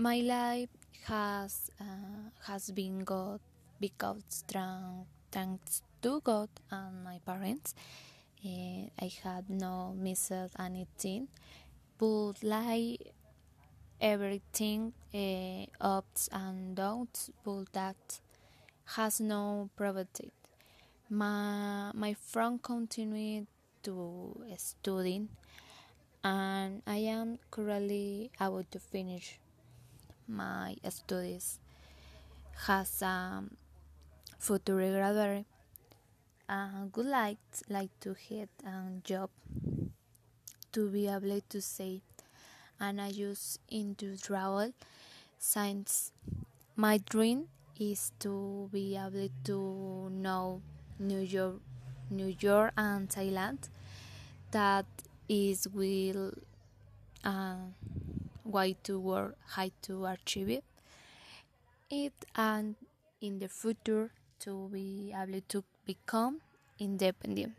my life has uh, has been good because thanks to God and my parents, uh, I had no missed anything, but like everything uh, ups and downs, but that has no provided. My my friend continued to studying, and I am currently about to finish my studies has a future graduate uh, would like like to get a job to be able to save and I use into travel. Since my dream is to be able to know New York New York and Thailand that is will uh, way to work how to achieve it. It and in the future to be able to become independent